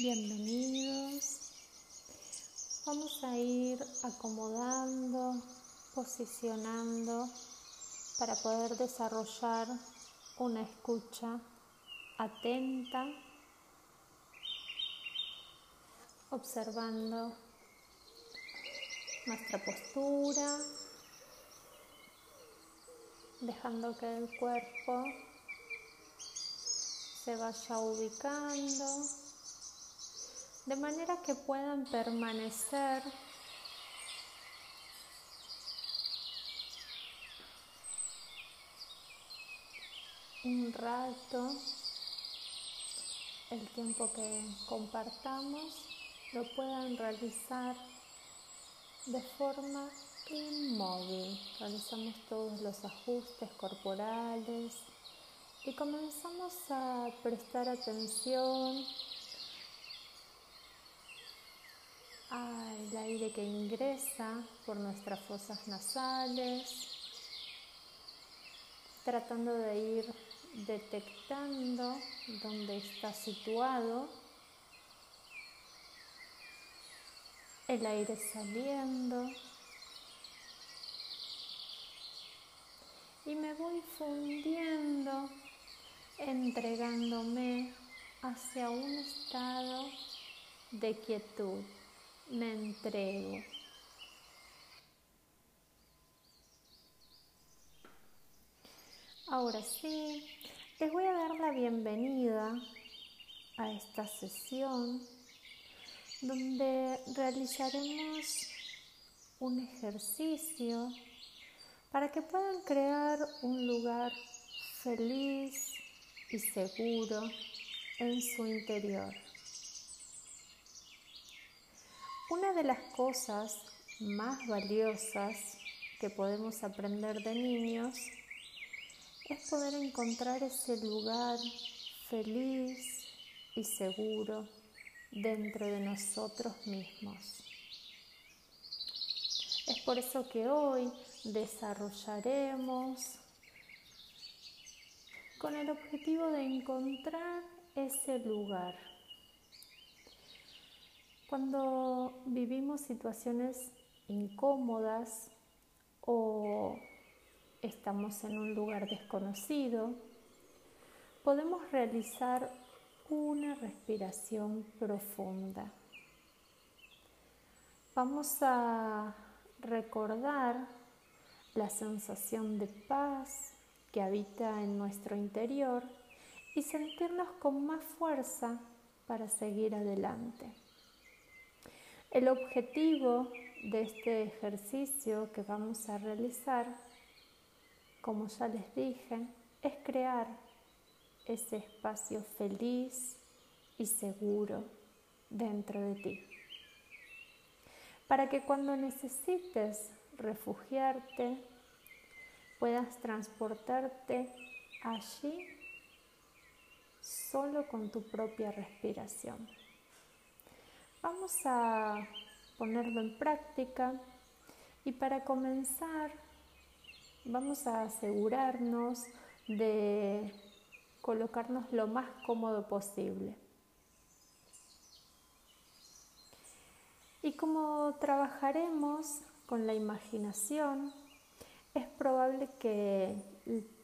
Bienvenidos. Vamos a ir acomodando, posicionando para poder desarrollar una escucha atenta, observando nuestra postura, dejando que el cuerpo se vaya ubicando de manera que puedan permanecer un rato el tiempo que compartamos lo puedan realizar de forma inmóvil. Realizamos todos los ajustes corporales y comenzamos a prestar atención al aire que ingresa por nuestras fosas nasales, tratando de ir detectando dónde está situado el aire saliendo. Y me voy fundiendo, entregándome hacia un estado de quietud me entrego. Ahora sí, les voy a dar la bienvenida a esta sesión donde realizaremos un ejercicio para que puedan crear un lugar feliz y seguro en su interior. Una de las cosas más valiosas que podemos aprender de niños es poder encontrar ese lugar feliz y seguro dentro de nosotros mismos. Es por eso que hoy desarrollaremos con el objetivo de encontrar ese lugar cuando vivimos situaciones incómodas o estamos en un lugar desconocido, podemos realizar una respiración profunda. Vamos a recordar la sensación de paz que habita en nuestro interior y sentirnos con más fuerza para seguir adelante. El objetivo de este ejercicio que vamos a realizar, como ya les dije, es crear ese espacio feliz y seguro dentro de ti. Para que cuando necesites refugiarte, puedas transportarte allí solo con tu propia respiración. Vamos a ponerlo en práctica y para comenzar vamos a asegurarnos de colocarnos lo más cómodo posible. Y como trabajaremos con la imaginación, es probable que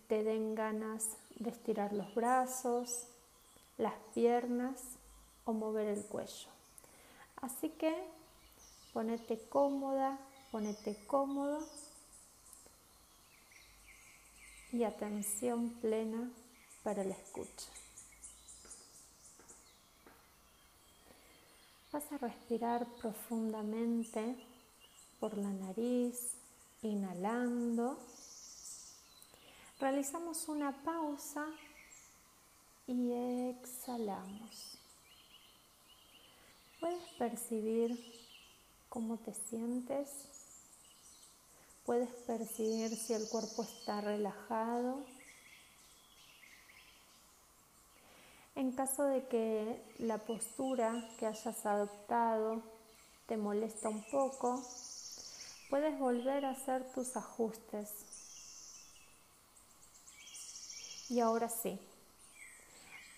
te den ganas de estirar los brazos, las piernas o mover el cuello. Así que ponete cómoda, ponete cómodo y atención plena para la escucha. Vas a respirar profundamente por la nariz, inhalando. Realizamos una pausa y exhalamos. Puedes percibir cómo te sientes. Puedes percibir si el cuerpo está relajado. En caso de que la postura que hayas adoptado te molesta un poco, puedes volver a hacer tus ajustes. Y ahora sí,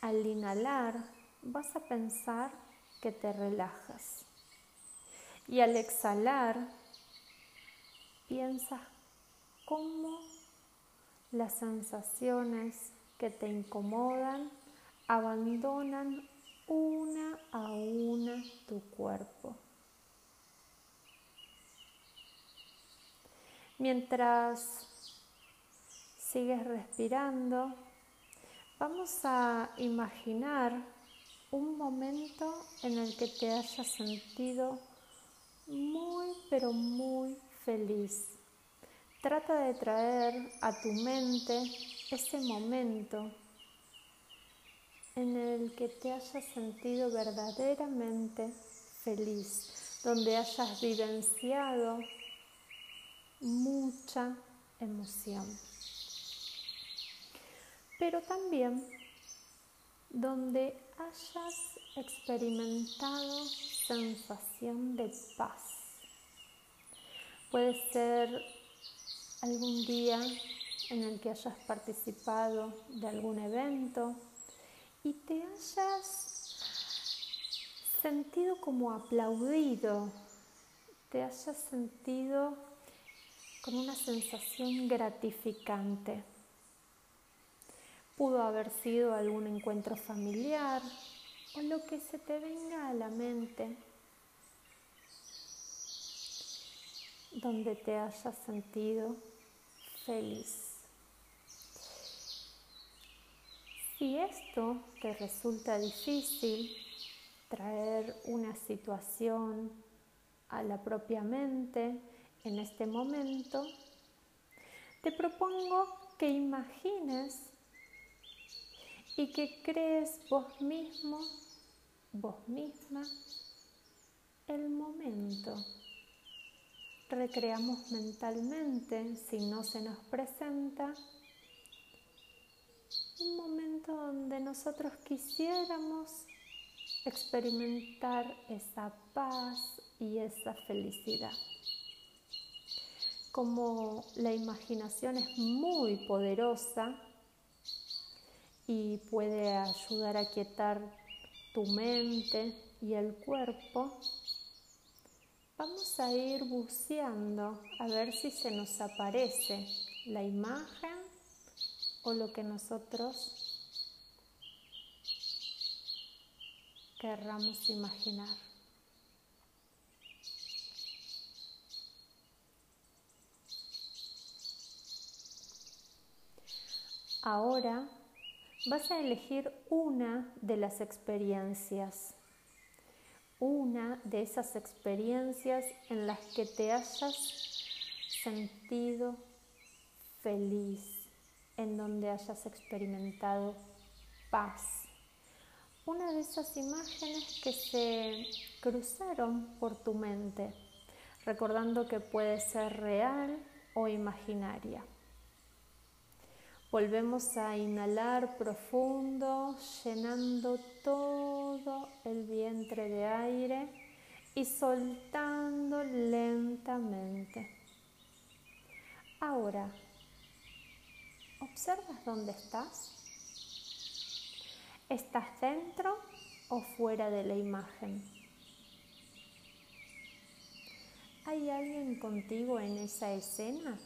al inhalar vas a pensar que te relajas. Y al exhalar, piensa cómo las sensaciones que te incomodan abandonan una a una tu cuerpo. Mientras sigues respirando, vamos a imaginar un momento en el que te hayas sentido muy, pero muy feliz. Trata de traer a tu mente ese momento en el que te hayas sentido verdaderamente feliz, donde hayas vivenciado mucha emoción. Pero también donde hayas experimentado sensación de paz. Puede ser algún día en el que hayas participado de algún evento y te hayas sentido como aplaudido, te hayas sentido con una sensación gratificante. Pudo haber sido algún encuentro familiar o lo que se te venga a la mente donde te hayas sentido feliz. Si esto te resulta difícil, traer una situación a la propia mente, en este momento, te propongo que imagines y que crees vos mismo, vos misma, el momento. Recreamos mentalmente, si no se nos presenta, un momento donde nosotros quisiéramos experimentar esa paz y esa felicidad como la imaginación es muy poderosa y puede ayudar a quietar tu mente y el cuerpo, vamos a ir buceando a ver si se nos aparece la imagen o lo que nosotros querramos imaginar. Ahora vas a elegir una de las experiencias, una de esas experiencias en las que te hayas sentido feliz, en donde hayas experimentado paz. Una de esas imágenes que se cruzaron por tu mente, recordando que puede ser real o imaginaria. Volvemos a inhalar profundo, llenando todo el vientre de aire y soltando lentamente. Ahora, ¿observas dónde estás? ¿Estás dentro o fuera de la imagen? ¿Hay alguien contigo en esa escena?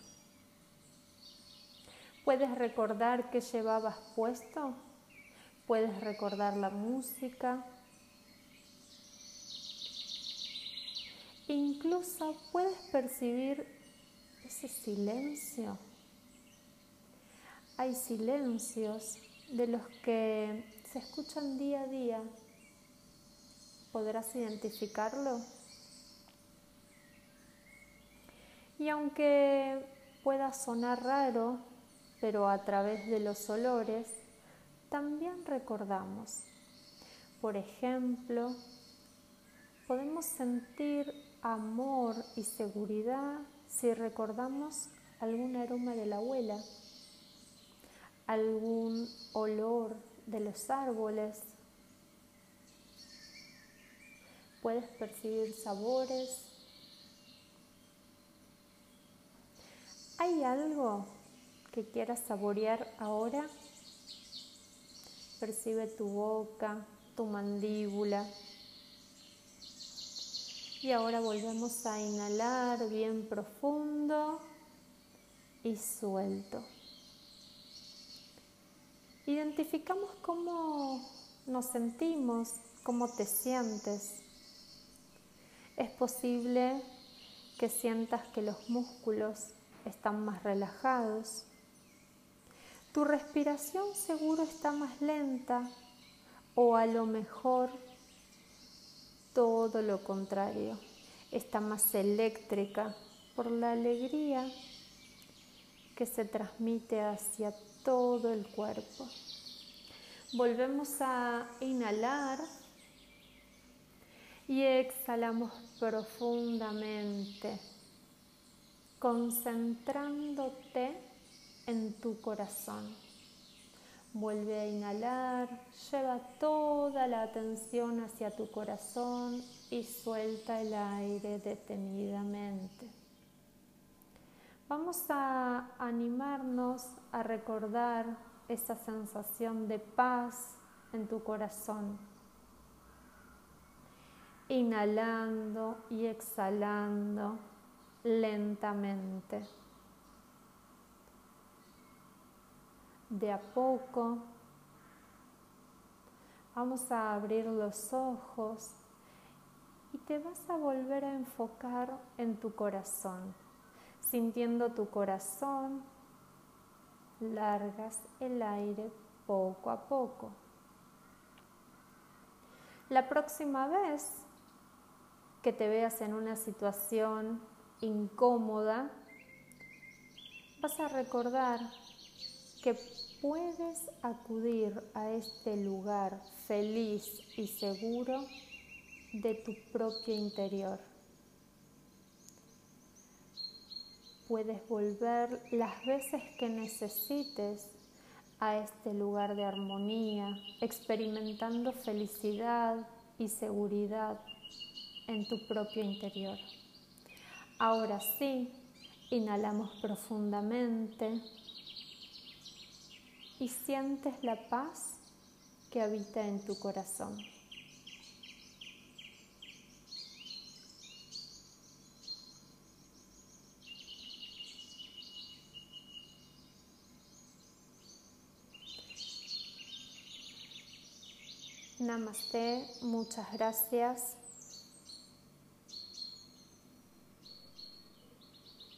¿Puedes recordar qué llevabas puesto? ¿Puedes recordar la música? Incluso puedes percibir ese silencio. Hay silencios de los que se escuchan día a día. ¿Podrás identificarlo? Y aunque pueda sonar raro, pero a través de los olores también recordamos. Por ejemplo, podemos sentir amor y seguridad si recordamos algún aroma de la abuela, algún olor de los árboles. Puedes percibir sabores. ¿Hay algo que quieras saborear ahora. Percibe tu boca, tu mandíbula, Y ahora volvemos a inhalar bien profundo y suelto. Identificamos cómo nos sentimos, cómo te sientes. Es posible que sientas que los músculos están más relajados. Tu respiración seguro está más lenta o a lo mejor todo lo contrario, está más eléctrica por la alegría que se transmite hacia todo el cuerpo. Volvemos a inhalar y exhalamos profundamente, concentrándote en tu corazón. Vuelve a inhalar, lleva toda la atención hacia tu corazón y suelta el aire detenidamente. Vamos a animarnos a recordar esa sensación de paz en tu corazón. Inhalando y exhalando lentamente. De a poco vamos a abrir los ojos y te vas a volver a enfocar en tu corazón sintiendo tu corazón, largas el aire poco a poco. La próxima vez que te veas en una situación incómoda, vas a recordar que puedes acudir a este lugar feliz y seguro de tu propio interior. Puedes volver las veces que necesites a este lugar de armonía, experimentando felicidad y seguridad en tu propio interior. Ahora sí, inhalamos profundamente y sientes la paz que habita en tu corazón. Namaste, muchas gracias